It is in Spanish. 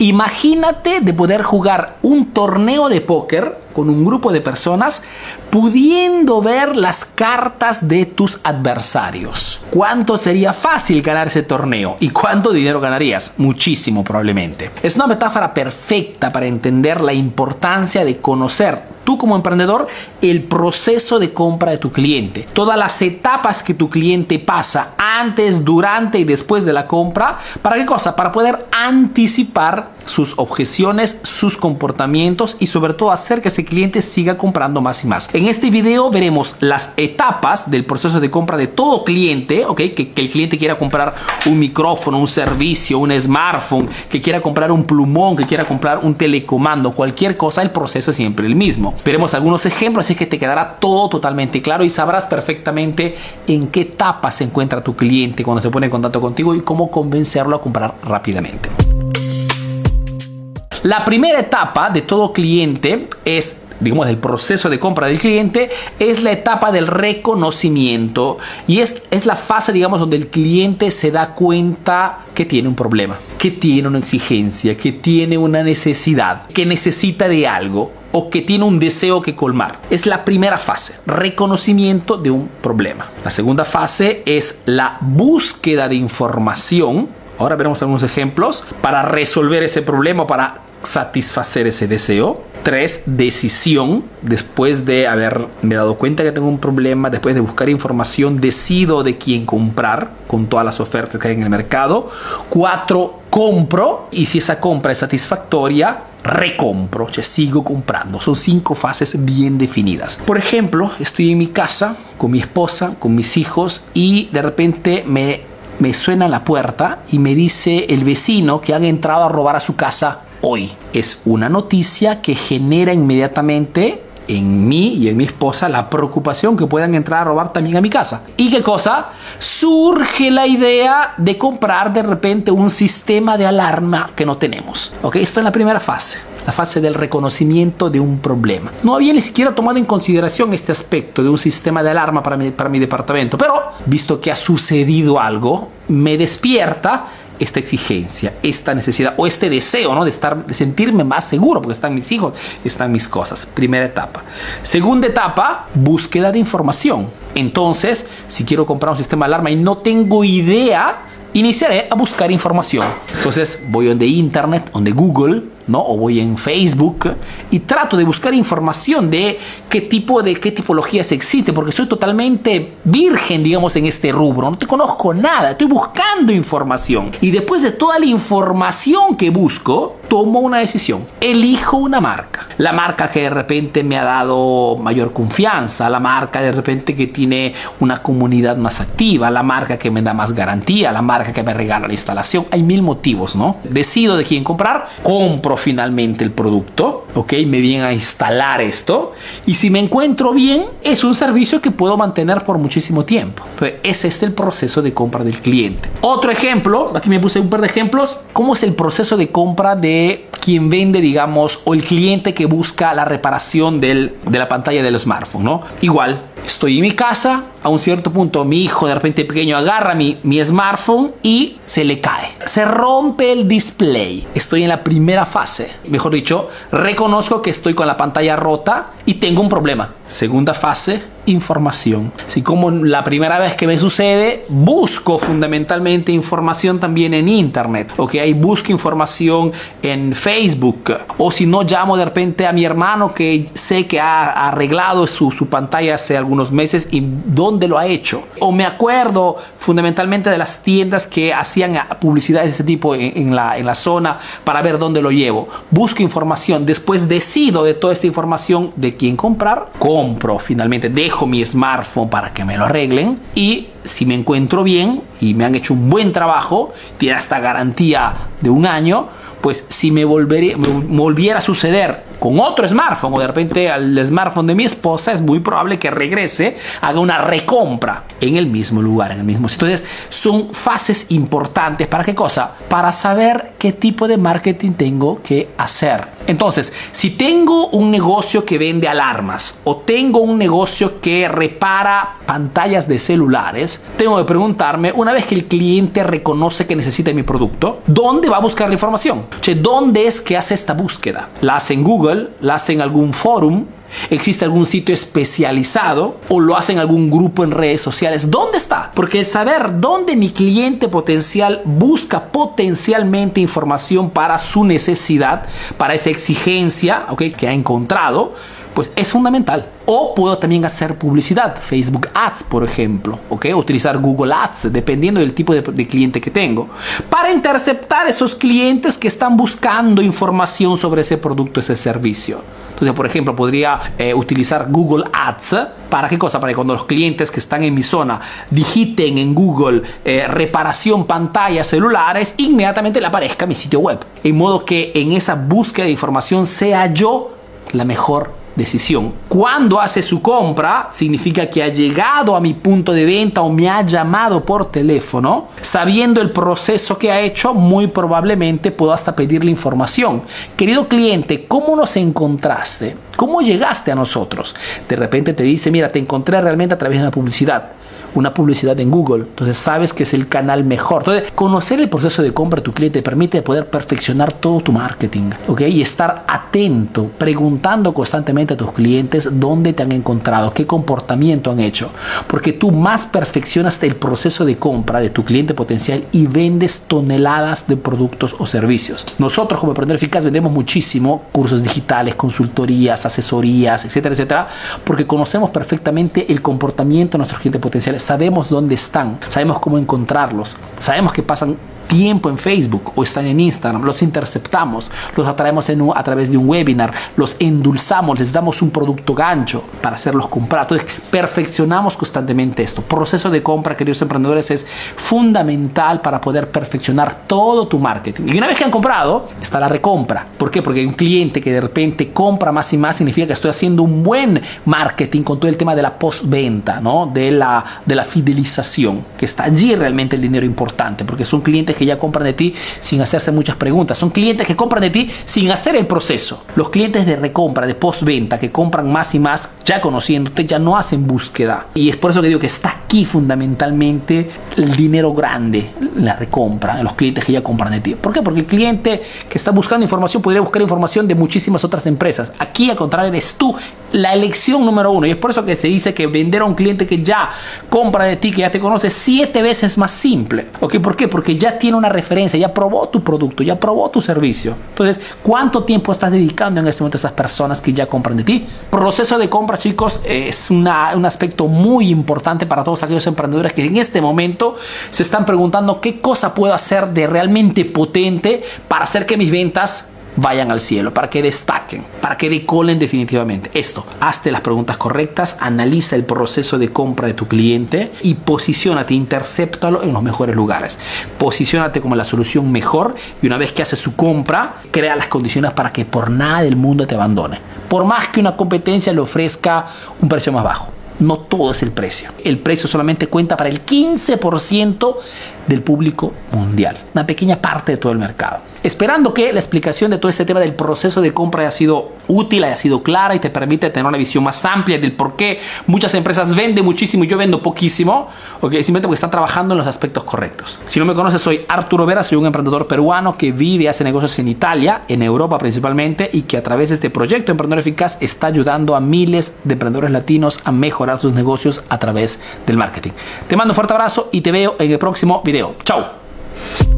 Imagínate de poder jugar un torneo de póker con un grupo de personas pudiendo ver las cartas de tus adversarios. ¿Cuánto sería fácil ganar ese torneo? ¿Y cuánto dinero ganarías? Muchísimo probablemente. Es una metáfora perfecta para entender la importancia de conocer tú como emprendedor el proceso de compra de tu cliente. Todas las etapas que tu cliente pasa antes, durante y después de la compra. ¿Para qué cosa? Para poder anticipar sus objeciones, sus comportamientos y sobre todo hacer que ese cliente siga comprando más y más. En este video veremos las etapas del proceso de compra de todo cliente, ¿ok? Que, que el cliente quiera comprar un micrófono, un servicio, un smartphone, que quiera comprar un plumón, que quiera comprar un telecomando, cualquier cosa, el proceso es siempre el mismo. Veremos algunos ejemplos, así que te quedará todo totalmente claro y sabrás perfectamente en qué etapa se encuentra tu cliente cuando se pone en contacto contigo y cómo convencerlo a comprar rápidamente. La primera etapa de todo cliente es digamos, el proceso de compra del cliente es la etapa del reconocimiento y es, es la fase, digamos, donde el cliente se da cuenta que tiene un problema, que tiene una exigencia, que tiene una necesidad, que necesita de algo o que tiene un deseo que colmar. Es la primera fase, reconocimiento de un problema. La segunda fase es la búsqueda de información. Ahora veremos algunos ejemplos para resolver ese problema, para satisfacer ese deseo. Tres, decisión. Después de haberme dado cuenta que tengo un problema, después de buscar información, decido de quién comprar con todas las ofertas que hay en el mercado. Cuatro, compro. Y si esa compra es satisfactoria, recompro, o sea, sigo comprando. Son cinco fases bien definidas. Por ejemplo, estoy en mi casa con mi esposa, con mis hijos y de repente me, me suena la puerta y me dice el vecino que han entrado a robar a su casa hoy. Es una noticia que genera inmediatamente en mí y en mi esposa la preocupación que puedan entrar a robar también a mi casa. ¿Y qué cosa? Surge la idea de comprar de repente un sistema de alarma que no tenemos. ¿Ok? Esto es la primera fase. La fase del reconocimiento de un problema. No había ni siquiera tomado en consideración este aspecto de un sistema de alarma para mi, para mi departamento, pero visto que ha sucedido algo, me despierta esta exigencia, esta necesidad o este deseo, ¿no? De estar, de sentirme más seguro porque están mis hijos, están mis cosas. Primera etapa. Segunda etapa, búsqueda de información. Entonces, si quiero comprar un sistema de alarma y no tengo idea, iniciaré a buscar información. Entonces, voy donde internet, donde Google, ¿no? O voy en Facebook y trato de buscar información de qué tipo de qué tipologías existe, porque soy totalmente virgen, digamos, en este rubro. No te conozco nada, estoy buscando información. Y después de toda la información que busco, tomo una decisión. Elijo una marca. La marca que de repente me ha dado mayor confianza, la marca de repente que tiene una comunidad más activa, la marca que me da más garantía, la marca que me regala la instalación. Hay mil motivos, ¿no? Decido de quién comprar, compro finalmente el producto, ¿ok? Me vienen a instalar esto y si me encuentro bien, es un servicio que puedo mantener por muchísimo tiempo. Entonces, ese es el proceso de compra del cliente. Otro ejemplo, aquí me puse un par de ejemplos, ¿cómo es el proceso de compra de quien vende, digamos, o el cliente que busca la reparación de la pantalla del smartphone, ¿no? Igual, estoy en mi casa, a un cierto punto mi hijo de repente pequeño agarra mi, mi smartphone y se le cae. Se rompe el display. Estoy en la primera fase. Mejor dicho, reconozco que estoy con la pantalla rota y tengo un problema. Segunda fase, información. Si como la primera vez que me sucede, busco fundamentalmente información también en internet. Ok, busco información en Facebook. O si no, llamo de repente a mi hermano que sé que ha arreglado su, su pantalla hace algunos meses y dónde lo ha hecho. O me acuerdo fundamentalmente de las tiendas que hacían publicidad de ese tipo en, en, la, en la zona para ver dónde lo llevo. Busco información. Después decido de toda esta información de quién comprar. Compro finalmente. Dejo mi smartphone para que me lo arreglen y si me encuentro bien y me han hecho un buen trabajo, tiene esta garantía de un año, pues si me, volvería, me volviera a suceder con otro smartphone o de repente al smartphone de mi esposa, es muy probable que regrese, haga una recompra en el mismo lugar, en el mismo sitio. Entonces, son fases importantes. ¿Para qué cosa? Para saber qué tipo de marketing tengo que hacer. Entonces, si tengo un negocio que vende alarmas o tengo un negocio que repara pantallas de celulares, Tengo que preguntarme, una vez que el cliente reconoce que necesita mi producto, ¿dónde va a buscar la información? ¿Dónde es que hace esta búsqueda? ¿La hace en Google? ¿La hace en algún forum? ¿Existe algún sitio especializado o lo hace en algún grupo en redes sociales? ¿Dónde está? Porque el saber dónde mi cliente potencial busca potencialmente información para su necesidad, para esa exigencia que ha encontrado, pues es fundamental. O puedo también hacer publicidad, Facebook Ads, por ejemplo, ¿ok? Utilizar Google Ads, dependiendo del tipo de, cliente que tengo, para interceptar esos clientes que están buscando información sobre ese producto, ese servicio. Entonces, por ejemplo, podría eh, utilizar Google Ads. ¿Para qué cosa? Para que cuando los clientes que están en mi zona digiten en Google eh, reparación pantallas celulares, inmediatamente le aparezca mi sitio web. En modo que en esa búsqueda de información sea yo la mejor decisión. Cuando hace su compra, significa que ha llegado a mi punto de venta o me ha llamado por teléfono, sabiendo el proceso que ha hecho, muy probablemente puedo hasta pedirle información. Querido cliente, ¿cómo nos encontraste? ¿Cómo llegaste a nosotros? De repente te dice, mira, te encontré realmente a través de una publicidad una publicidad en Google. Entonces sabes que es el canal mejor. Entonces, conocer el proceso de compra de tu cliente te permite poder perfeccionar todo tu marketing. ¿ok? Y estar atento, preguntando constantemente a tus clientes dónde te han encontrado, qué comportamiento han hecho. Porque tú más perfeccionas el proceso de compra de tu cliente potencial y vendes toneladas de productos o servicios. Nosotros como Emprendedor Eficaz vendemos muchísimo cursos digitales, consultorías, asesorías, etcétera, etcétera, porque conocemos perfectamente el comportamiento de nuestros clientes potenciales sabemos dónde están, sabemos cómo encontrarlos, sabemos que pasan tiempo en Facebook o están en Instagram, los interceptamos, los atraemos a través de un webinar, los endulzamos, les damos un producto gancho para hacerlos comprar. Entonces, perfeccionamos constantemente esto. Proceso de compra, queridos emprendedores, es fundamental para poder perfeccionar todo tu marketing. Y una vez que han comprado, está la recompra. ¿Por qué? Porque hay un cliente que de repente compra más y más, significa que estoy haciendo un buen marketing con todo el tema de la postventa, ¿no? De la, de la fidelización, que está allí realmente el dinero importante, porque son clientes que ya compran de ti sin hacerse muchas preguntas. Son clientes que compran de ti sin hacer el proceso. Los clientes de recompra, de postventa, que compran más y más, ya conociéndote, ya no hacen búsqueda. Y es por eso que digo que está aquí fundamentalmente el dinero grande, la recompra, los clientes que ya compran de ti. ¿Por qué? Porque el cliente que está buscando información podría buscar información de muchísimas otras empresas. Aquí, al contrario, eres tú la elección número uno. Y es por eso que se dice que vender a un cliente que ya de ti, que ya te conoce, siete veces más simple. ¿Ok? ¿Por qué? Porque ya tiene una referencia, ya probó tu producto, ya probó tu servicio. Entonces, ¿cuánto tiempo estás dedicando en este momento a esas personas que ya compran de ti? Proceso de compra, chicos, es un aspecto muy importante para todos aquellos emprendedores que en este momento se están preguntando qué cosa puedo hacer de realmente potente para hacer que mis ventas vayan al cielo, para que destaquen, para que decolen definitivamente. Esto, hazte las preguntas correctas, analiza el proceso de compra de tu cliente y posicionate, interceptalo en los mejores lugares. Posicionate como la solución mejor y una vez que hace su compra, crea las condiciones para que por nada del mundo te abandone. Por más que una competencia le ofrezca un precio más bajo. No todo es el precio. El precio solamente cuenta para el 15% del público mundial. Una pequeña parte de todo el mercado. Esperando que la explicación de todo este tema del proceso de compra haya sido útil, haya sido clara y te permite tener una visión más amplia del por qué muchas empresas venden muchísimo y yo vendo poquísimo, ¿ok? simplemente porque están trabajando en los aspectos correctos. Si no me conoces, soy Arturo Vera, soy un emprendedor peruano que vive y hace negocios en Italia, en Europa principalmente, y que a través de este proyecto Emprendedor Eficaz está ayudando a miles de emprendedores latinos a sus negocios a través del marketing. Te mando un fuerte abrazo y te veo en el próximo video. Chao.